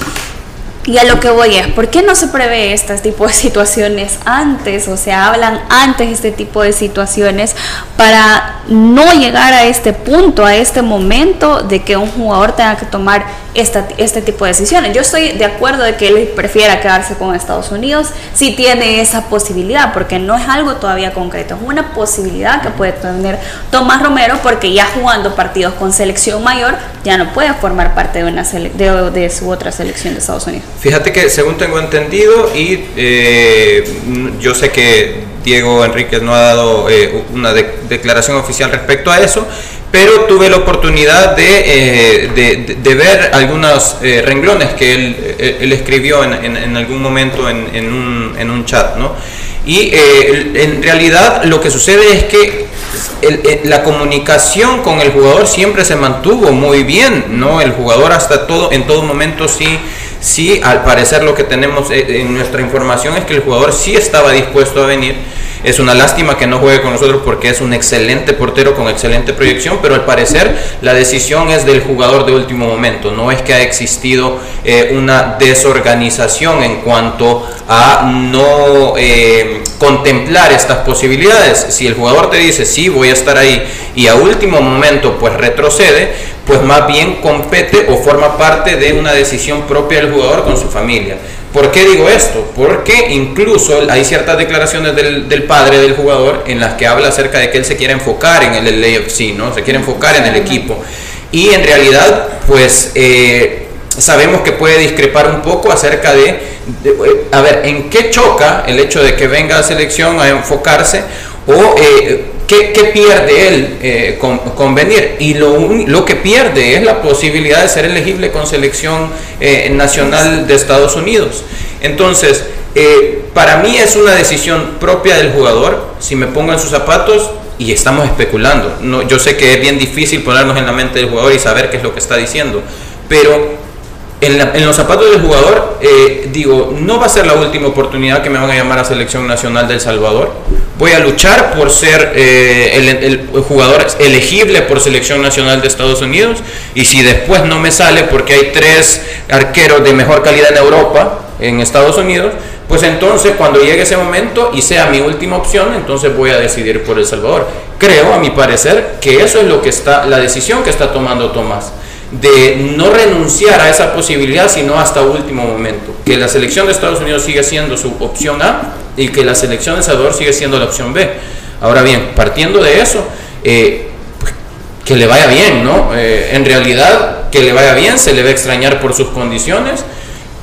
Y a lo que voy es, ¿por qué no se prevé este tipo de situaciones antes? O sea, hablan antes este tipo de situaciones para no llegar a este punto, a este momento de que un jugador tenga que tomar esta, este tipo de decisiones. Yo estoy de acuerdo de que él prefiera quedarse con Estados Unidos si tiene esa posibilidad, porque no es algo todavía concreto, es una posibilidad que puede tener Tomás Romero porque ya jugando partidos con selección mayor ya no puede formar parte de, una de, de su otra selección de Estados Unidos. Fíjate que según tengo entendido y eh, yo sé que Diego Enríquez no ha dado eh, una declaración oficial respecto a eso, pero tuve la oportunidad de, eh, de, ver algunos renglones que él, él escribió en, en, algún momento en, en, un, en, un, chat, ¿no? Y en realidad lo que sucede es que la comunicación con el jugador siempre se mantuvo muy bien, ¿no? El jugador hasta todo, en todo momento sí sí, al parecer lo que tenemos eh, en nuestra información es que el jugador sí estaba dispuesto a venir. Es una lástima que no juegue con nosotros porque es un excelente portero con excelente proyección, pero al parecer la decisión es del jugador de último momento. No es que ha existido eh, una desorganización en cuanto a no eh, contemplar estas posibilidades. Si el jugador te dice, sí, voy a estar ahí, y a último momento pues retrocede, pues más bien compete o forma parte de una decisión propia del jugador con su familia. ¿Por qué digo esto? Porque incluso hay ciertas declaraciones del, padre del jugador en las que habla acerca de que él se quiere enfocar en el LAFC, ¿no? Se quiere enfocar en el equipo. Y en realidad, pues eh, sabemos que puede discrepar un poco acerca de, a ver, en qué choca el hecho de que venga a selección a enfocarse o eh, ¿qué, pierde él eh, con, venir? Y lo, lo, que pierde es la posibilidad de ser elegible con selección eh, nacional de Estados Unidos. Entonces, para mí es una decisión propia del jugador, si me pongo en sus zapatos y estamos especulando. No, yo sé que es bien difícil ponernos en la mente del jugador y saber qué es lo que está diciendo, pero en, los zapatos del jugador, eh, digo, no va a ser la última oportunidad que me van a llamar a Selección Nacional del Salvador. Voy a luchar por ser eh, el, jugador elegible por Selección Nacional de Estados Unidos. Y si después no me sale porque hay tres arqueros de mejor calidad en Europa, en Estados Unidos, pues entonces cuando llegue ese momento y sea mi última opción, entonces voy a decidir por El Salvador. Creo, a mi parecer, que eso es lo que está, la decisión que está tomando Tomás de no renunciar a esa posibilidad, sino hasta último momento. Que la selección de Estados Unidos sigue siendo su opción A y que la selección de Salvador sigue siendo la opción B. Ahora bien, partiendo de eso, eh, pues, que le vaya bien, ¿no? Eh, en realidad, que le vaya bien, se le va a extrañar por sus condiciones,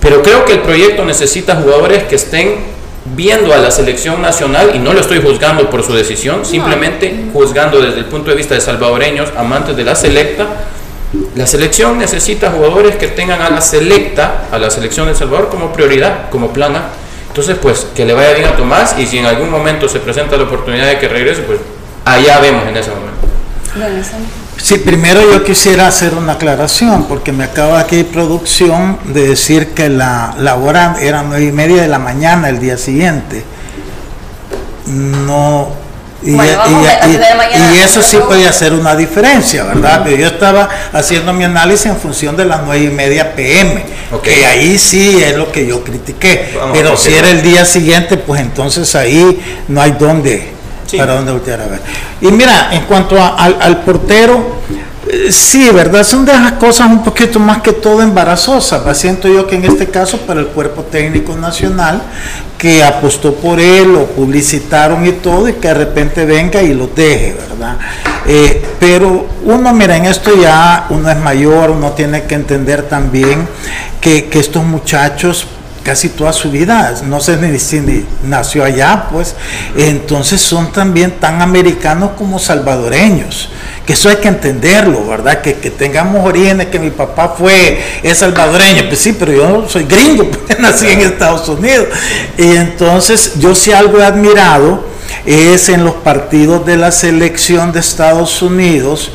pero creo que el proyecto necesita jugadores que estén viendo a la selección nacional, y no lo estoy juzgando por su decisión, simplemente juzgando desde el punto de vista de salvadoreños, amantes de la selecta, la selección necesita jugadores que tengan a la selecta, a la selección de El Salvador como prioridad, como plana. Entonces, pues que le vaya bien a Tomás y si en algún momento se presenta la oportunidad de que regrese, pues allá vemos en ese momento. Sí, primero yo quisiera hacer una aclaración, porque me acaba aquí producción de decir que la, la hora era nueve y media de la mañana el día siguiente. No, y, eso sí puede hacer una diferencia, ¿verdad? Pero yo estaba haciendo mi análisis en función de las 9 y media pm, que ahí sí es lo que yo critiqué. Pero si era el día siguiente, pues entonces ahí no hay dónde, para dónde voltear a ver. Y mira, en cuanto al, al portero, eh, sí, ¿verdad? Son de esas cosas un poquito más que todo embarazosas. Siento yo que en este caso para el Cuerpo Técnico Nacional, que apostó por él, lo publicitaron y todo, y que de repente venga y lo deje, ¿verdad? Eh, pero uno, mira, en esto ya uno es mayor, uno tiene que entender también que, que estos muchachos casi toda su vida, no sé ni si nació allá, pues, entonces son también tan americanos como salvadoreños, que eso hay que entenderlo, ¿verdad? Que, tengamos orígenes, que mi papá fue, es salvadoreño, pues sí, pero yo soy gringo, porque nací en Estados Unidos, y entonces yo sí algo he admirado, es en los partidos de la selección de Estados Unidos,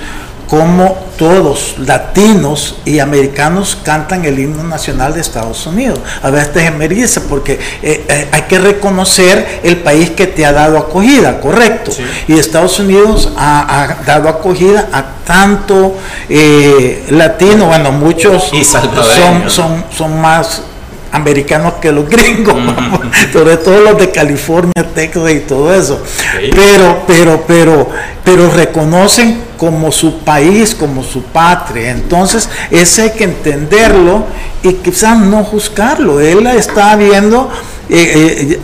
como todos, latinos y americanos, cantan el himno nacional de Estados Unidos. A veces emerge porque eh, eh, hay que reconocer el país que te ha dado acogida, correcto. Y Estados Unidos ha, dado acogida a tanto eh, latino, bueno, muchos son, son, son más americanos que los gringos, sobre todo los de California, Texas y todo eso. Pero, pero, pero, pero reconocen como su país, como su patria. Entonces, ese hay que entenderlo y quizás no juzgarlo. Él está viendo. Eh, eh,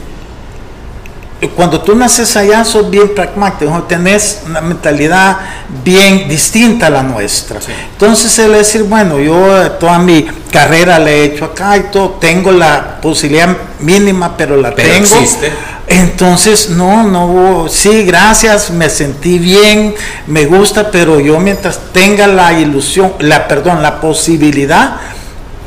cuando tú naces allá sos bien pragmático, tenés una mentalidad bien distinta a la nuestra. Entonces él decir, bueno, yo toda mi carrera le he hecho acá y todo, tengo la posibilidad mínima, pero la tengo. Existe. Entonces, no, no, sí, gracias, me sentí bien, me gusta, pero yo mientras tenga la ilusión, la, perdón, la posibilidad,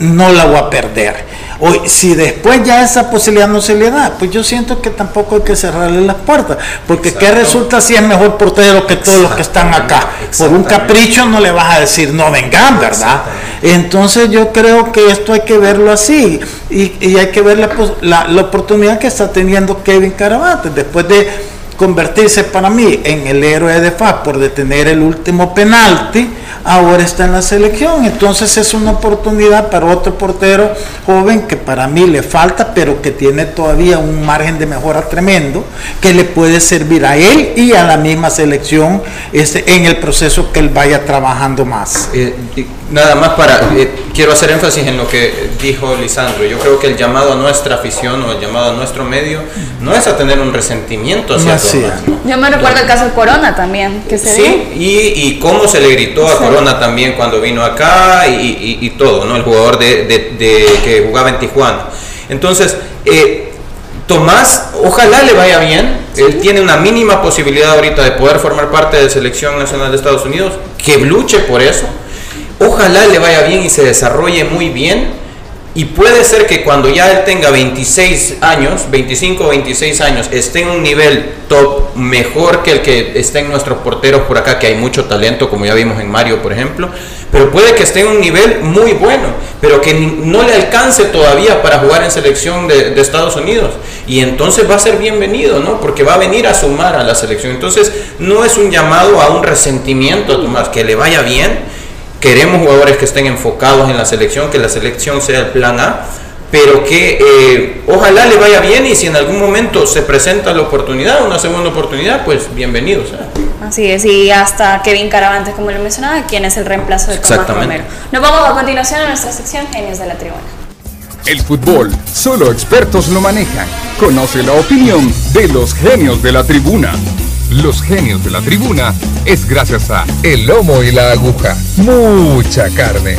no la voy a perder. O si después ya esa posibilidad no se le da, pues yo siento que tampoco hay que cerrarle las puertas, porque ¿qué resulta si es mejor portero que todos los que están acá? Por un capricho no le vas a decir no vengan, ¿verdad? Entonces yo creo que esto hay que verlo así y, hay que ver la, la, oportunidad que está teniendo Kevin Carabate después de convertirse para mí en el héroe de FA por detener el último penalti ahora está en la selección. Entonces es una oportunidad para otro portero joven que para mí le falta, pero que tiene todavía un margen de mejora tremendo, que le puede servir a él y a la misma selección este, en el proceso que él vaya trabajando más. Eh, nada más para, eh, quiero hacer énfasis en lo que dijo Lisandro. Yo creo que el llamado a nuestra afición o el llamado a nuestro medio no es a tener un resentimiento hacia no Yo me recuerdo el caso de Corona también, que se Sí, y, y, cómo se le gritó a Corona también cuando vino acá y, y, todo, ¿no? El jugador de, de, que jugaba en Tijuana. Entonces, eh, Tomás, ojalá le vaya bien. Él tiene una mínima posibilidad ahorita de poder formar parte de la selección nacional de Estados Unidos. Que luche por eso. Ojalá le vaya bien y se desarrolle muy bien y puede ser que cuando ya él tenga 26 años, 25 o 26 años, esté en un nivel top mejor que el que está en nuestros porteros por acá, que hay mucho talento, como ya vimos en Mario, por ejemplo. Pero puede que esté en un nivel muy bueno, pero que no le alcance todavía para jugar en selección de, de Estados Unidos. Y entonces va a ser bienvenido, ¿no? Porque va a venir a sumar a la selección. Entonces no es un llamado a un resentimiento Tomás, que le vaya bien Queremos jugadores que estén enfocados en la selección, que la selección sea el plan A, pero que eh, ojalá le vaya bien y si en algún momento se presenta la oportunidad, una segunda oportunidad, pues bienvenido Así es, y hasta Kevin Caravantes, como lo mencionaba, quien es el reemplazo de Tomás Romero. Nos vamos a continuación a nuestra sección Genios de la Tribuna. El fútbol, solo expertos lo manejan. Conoce la opinión de los genios de la tribuna. Los genios de la tribuna es gracias a El Lomo y la Aguja. Mucha carne.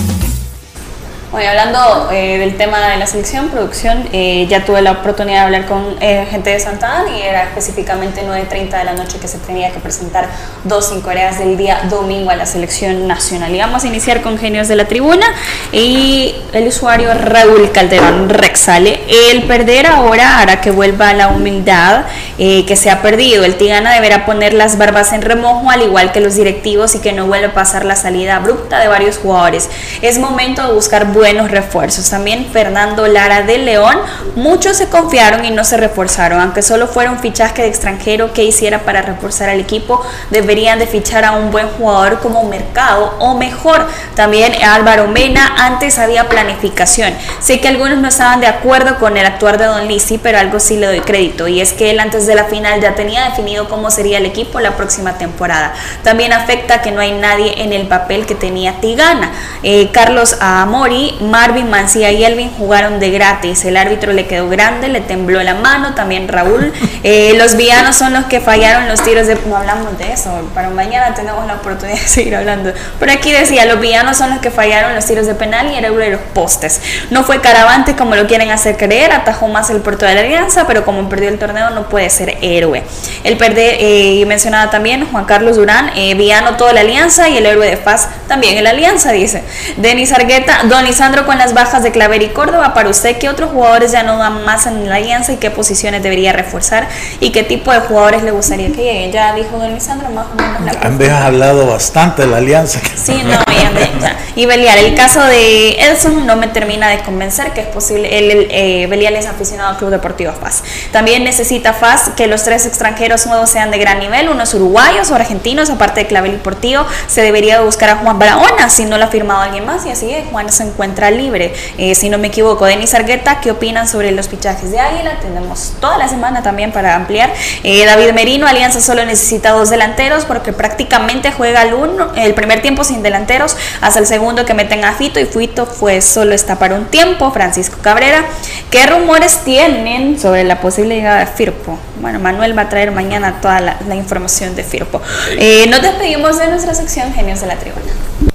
Hoy hablando eh, del tema de la selección, producción, eh, ya tuve la oportunidad de hablar con eh, gente de Santa Ana y era específicamente 9.30 de la noche que se tenía que presentar dos cinco horas del día domingo a la selección nacional. Y vamos a iniciar con Genios de la Tribuna y el usuario Raúl Calderón Rexale. El perder ahora hará que vuelva la humildad que se ha perdido. El Tigana deberá poner las barbas en remojo al igual que los directivos y que no vuelva a pasar la salida abrupta de varios jugadores. Es momento de buscar buenos refuerzos. También Fernando Lara de León, muchos se confiaron y no se reforzaron, aunque solo fuera un fichaje de extranjero que hiciera para reforzar al equipo, deberían de fichar a un buen jugador como Mercado o mejor. También Álvaro Mena, antes había planificación. Sé que algunos no estaban de acuerdo con el actuar de Don Lisi, pero algo sí le doy crédito y es que él antes de la final ya tenía definido cómo sería el equipo la próxima temporada. También afecta que no hay nadie en el papel que tenía Tigana. Eh, Carlos Amori Marvin Mancía y Elvin jugaron de gratis. El árbitro le quedó grande, le tembló la mano, también Raúl. Eh, los villanos son los que fallaron los tiros de... No hablamos de eso, para mañana tenemos la oportunidad de seguir hablando. Pero aquí decía, los villanos son los que fallaron los tiros de penal y el héroe de los postes. No fue Caravante como lo quieren hacer creer, atajó más el puerto de la Alianza, pero como perdió el torneo no puede ser héroe. El perder, eh, mencionaba también Juan Carlos Durán, eh, villano toda la Alianza y el héroe de Paz también en la Alianza, dice. Denis Argueta, Donis Sandro con las bajas de Claver y Córdoba, para usted, ¿qué otros jugadores ya no dan más en la alianza y qué posiciones debería reforzar y qué tipo de jugadores le gustaría que lleguen? Ya dijo don Lisandro más o menos la Han hablado bastante de la alianza. Sí, no, ya, Y Belial, el caso de Edson no me termina de convencer que es posible. El, eh, Belial es aficionado al Club Deportivo FAS. También necesita FAS que los tres extranjeros nuevos sean de gran nivel, unos uruguayos o argentinos, aparte de Clavel Deportivo. Se debería buscar a Juan Barahona si no lo ha firmado alguien más y así es, Juan se encuentra libre. Eh, si no me equivoco, Denis Argueta, ¿qué opinan sobre los fichajes de Águila? Tenemos toda la semana también para ampliar. Eh, David Merino, Alianza solo necesita dos delanteros porque prácticamente juega el, uno, el primer tiempo sin delanteros hasta el segundo que meten a Fito y Fito fue solo está para un tiempo. Francisco Cabrera, ¿qué rumores tienen sobre la posible llegada de Firpo? Bueno, Manuel va a traer mañana toda la, información de Firpo. Eh, nos despedimos de nuestra sección Genios de la Tribuna.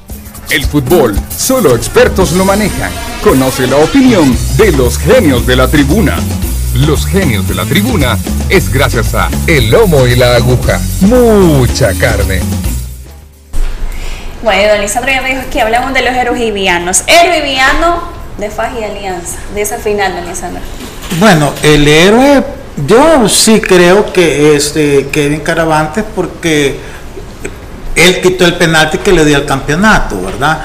El fútbol, solo expertos lo manejan. Conoce la opinión de los genios de la tribuna. Los genios de la tribuna es gracias a El Lomo y la Aguja. Mucha carne. Bueno, don Lisandro ya me dijo que hablamos de los héroes y villanos. Héroe y villano de Faj y Alianza, de esa final, don Lisandro. Bueno, el héroe, yo sí creo que es eh, Kevin Caravantes porque él quitó el penalti que le dio al campeonato, ¿verdad?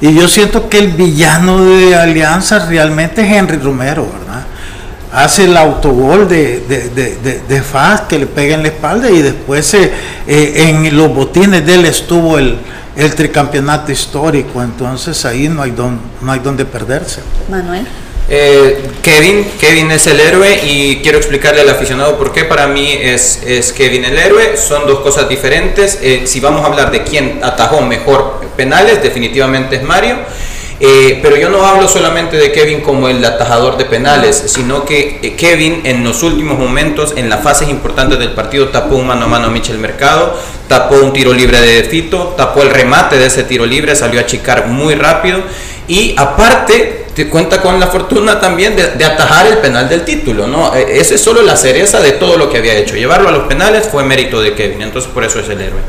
Y yo siento que el villano de Alianza realmente es Henry Romero, ¿verdad? hace el autogol de, de, de, Faz que le pega en la espalda y después eh, en los botines de él estuvo el, el, tricampeonato histórico, entonces ahí no hay, don, no hay donde perderse. Manuel. Eh, Kevin, Kevin es el héroe y quiero explicarle al aficionado por qué para mí es, es Kevin el héroe. Son dos cosas diferentes. Eh, si vamos a hablar de quién atajó mejor penales, definitivamente es Mario. Eh, pero yo no hablo solamente de Kevin como el atajador de penales, sino que Kevin en los últimos momentos, en las fases importantes del partido, tapó un mano a mano a Michel Mercado, tapó un tiro libre de Fito, tapó el remate de ese tiro libre, salió a chicar muy rápido y aparte cuenta con la fortuna también de, atajar el penal del título, ¿no? E, esa es solo la cereza de todo lo que había hecho. Llevarlo a los penales fue mérito de Kevin, entonces por eso es el héroe.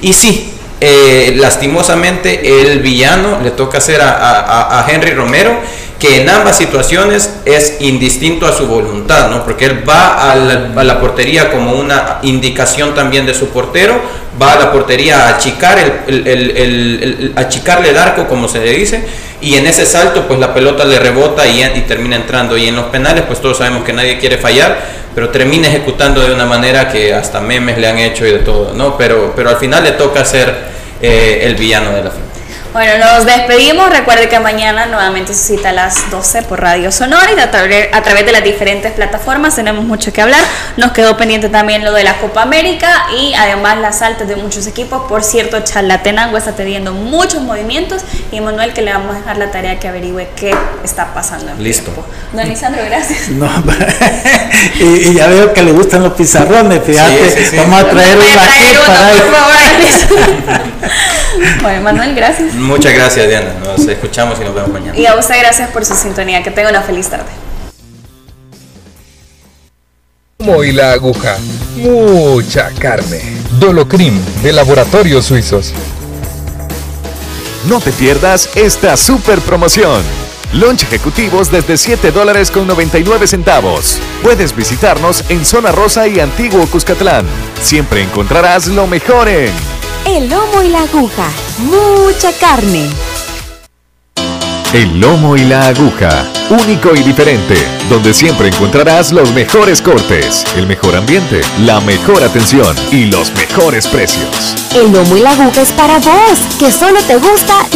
Y sí, eh, lastimosamente el villano le toca hacer a, Henry Romero, que en ambas situaciones es indistinto a su voluntad, ¿no? porque él va a la, portería como una indicación también de su portero, va a la portería a achicar el, achicarle el arco, como se le dice, y en ese salto pues la pelota le rebota y, termina entrando. Y en los penales pues todos sabemos que nadie quiere fallar, pero termina ejecutando de una manera que hasta memes le han hecho y de todo, ¿no? Pero, pero al final le toca ser eh, el villano de la film. Bueno, nos despedimos. Recuerde que mañana nuevamente se cita a las 12 por Radio Sonora y a través, de las diferentes plataformas tenemos mucho que hablar. Nos quedó pendiente también lo de la Copa América y además las altas de muchos equipos. Por cierto, Charlatenango está teniendo muchos movimientos y Manuel que le vamos a dejar la tarea que averigüe qué está pasando. En Listo. Don Lisandro, gracias. No, y, ya veo que le gustan los pizarrones, fíjate. Vamos a traer una aquí para... bueno, Manuel, gracias. Muchas gracias, Diana. Nos escuchamos y nos vemos mañana. Y a usted gracias por su sintonía. Que tenga una feliz tarde. y la aguja. Mucha carne. Dolocrim de Laboratorios Suizos. No te pierdas esta super promoción. Lunch ejecutivos desde 7 dólares con 99 centavos. Puedes visitarnos en Zona Rosa y Antiguo Cuscatlán. Siempre encontrarás lo mejor en el lomo y la aguja. Mucha carne. El lomo y la aguja. Único y diferente. Donde siempre encontrarás los mejores cortes, el mejor ambiente, la mejor atención y los mejores precios. El lomo y la aguja es para vos, que solo te gusta